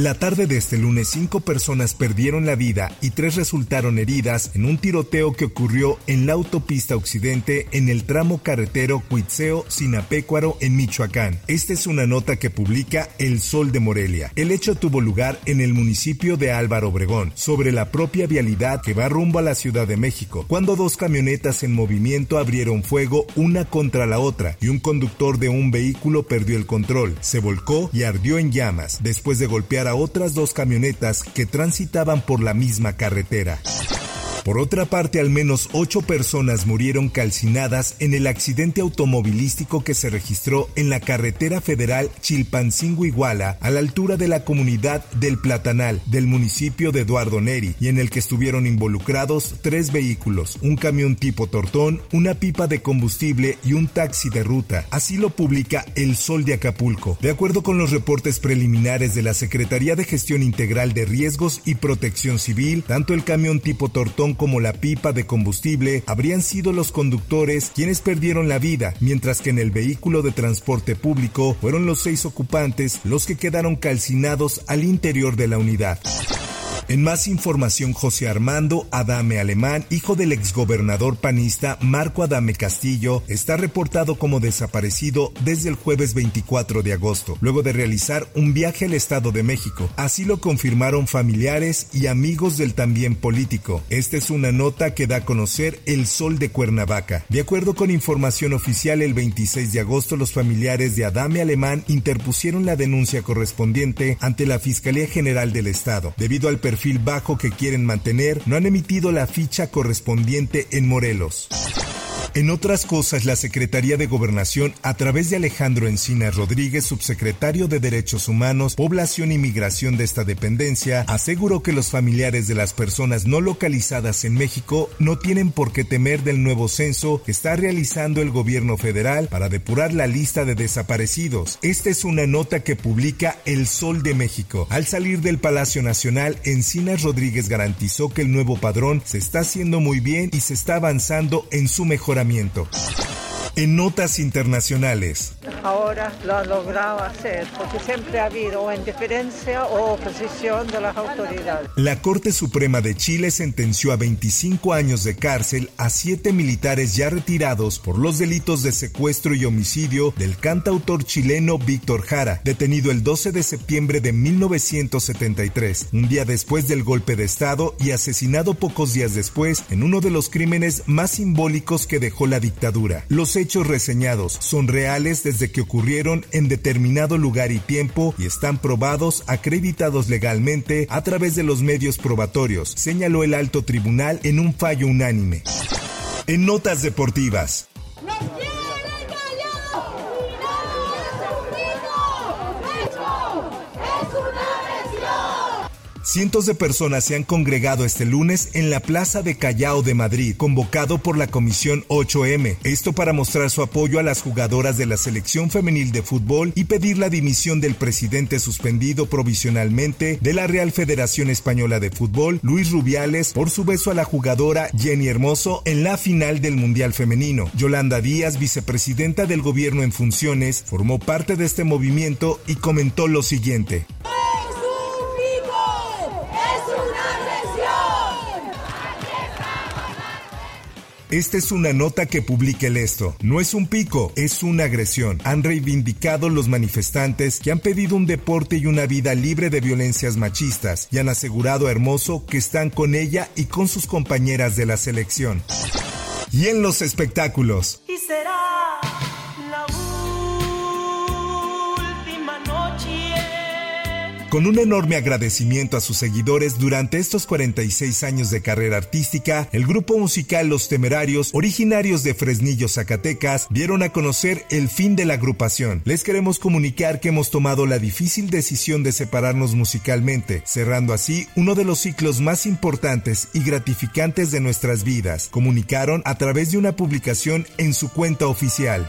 La tarde de este lunes, cinco personas perdieron la vida y tres resultaron heridas en un tiroteo que ocurrió en la autopista occidente en el tramo carretero Cuitzeo-Sinapecuaro en Michoacán. Esta es una nota que publica El Sol de Morelia. El hecho tuvo lugar en el municipio de Álvaro Obregón, sobre la propia vialidad que va rumbo a la Ciudad de México, cuando dos camionetas en movimiento abrieron fuego una contra la otra y un conductor de un vehículo perdió el control, se volcó y ardió en llamas después de golpear a otras dos camionetas que transitaban por la misma carretera. Por otra parte, al menos ocho personas murieron calcinadas en el accidente automovilístico que se registró en la carretera federal Chilpancingo-Iguala, a la altura de la comunidad del Platanal, del municipio de Eduardo Neri, y en el que estuvieron involucrados tres vehículos, un camión tipo Tortón, una pipa de combustible y un taxi de ruta. Así lo publica El Sol de Acapulco. De acuerdo con los reportes preliminares de la Secretaría de Gestión Integral de Riesgos y Protección Civil, tanto el camión tipo Tortón como la pipa de combustible habrían sido los conductores quienes perdieron la vida, mientras que en el vehículo de transporte público fueron los seis ocupantes los que quedaron calcinados al interior de la unidad. En más información, José Armando Adame Alemán, hijo del exgobernador panista Marco Adame Castillo, está reportado como desaparecido desde el jueves 24 de agosto, luego de realizar un viaje al Estado de México. Así lo confirmaron familiares y amigos del también político. Esta es una nota que da a conocer El Sol de Cuernavaca. De acuerdo con información oficial, el 26 de agosto los familiares de Adame Alemán interpusieron la denuncia correspondiente ante la Fiscalía General del Estado, debido al perfil bajo que quieren mantener, no han emitido la ficha correspondiente en Morelos. En otras cosas, la Secretaría de Gobernación, a través de Alejandro Encina Rodríguez, subsecretario de Derechos Humanos, Población y Migración de esta dependencia, aseguró que los familiares de las personas no localizadas en México no tienen por qué temer del nuevo censo que está realizando el gobierno federal para depurar la lista de desaparecidos. Esta es una nota que publica El Sol de México. Al salir del Palacio Nacional, Encinas Rodríguez garantizó que el nuevo padrón se está haciendo muy bien y se está avanzando en su mejoramiento mejoramiento. En notas internacionales. Ahora lo ha logrado hacer, porque siempre ha habido o indiferencia o oposición de las autoridades. La Corte Suprema de Chile sentenció a 25 años de cárcel a siete militares ya retirados por los delitos de secuestro y homicidio del cantautor chileno Víctor Jara, detenido el 12 de septiembre de 1973, un día después del golpe de Estado y asesinado pocos días después en uno de los crímenes más simbólicos que dejó la dictadura. Los hechos reseñados son reales desde que ocurrieron en determinado lugar y tiempo y están probados, acreditados legalmente a través de los medios probatorios, señaló el alto tribunal en un fallo unánime. En notas deportivas. Cientos de personas se han congregado este lunes en la Plaza de Callao de Madrid, convocado por la Comisión 8M. Esto para mostrar su apoyo a las jugadoras de la selección femenil de fútbol y pedir la dimisión del presidente suspendido provisionalmente de la Real Federación Española de Fútbol, Luis Rubiales, por su beso a la jugadora Jenny Hermoso en la final del Mundial Femenino. Yolanda Díaz, vicepresidenta del gobierno en funciones, formó parte de este movimiento y comentó lo siguiente. Esta es una nota que publica el esto. No es un pico, es una agresión. Han reivindicado los manifestantes que han pedido un deporte y una vida libre de violencias machistas y han asegurado a Hermoso que están con ella y con sus compañeras de la selección. Y en los espectáculos. Y será Con un enorme agradecimiento a sus seguidores durante estos 46 años de carrera artística, el grupo musical Los Temerarios, originarios de Fresnillo, Zacatecas, dieron a conocer el fin de la agrupación. Les queremos comunicar que hemos tomado la difícil decisión de separarnos musicalmente, cerrando así uno de los ciclos más importantes y gratificantes de nuestras vidas, comunicaron a través de una publicación en su cuenta oficial.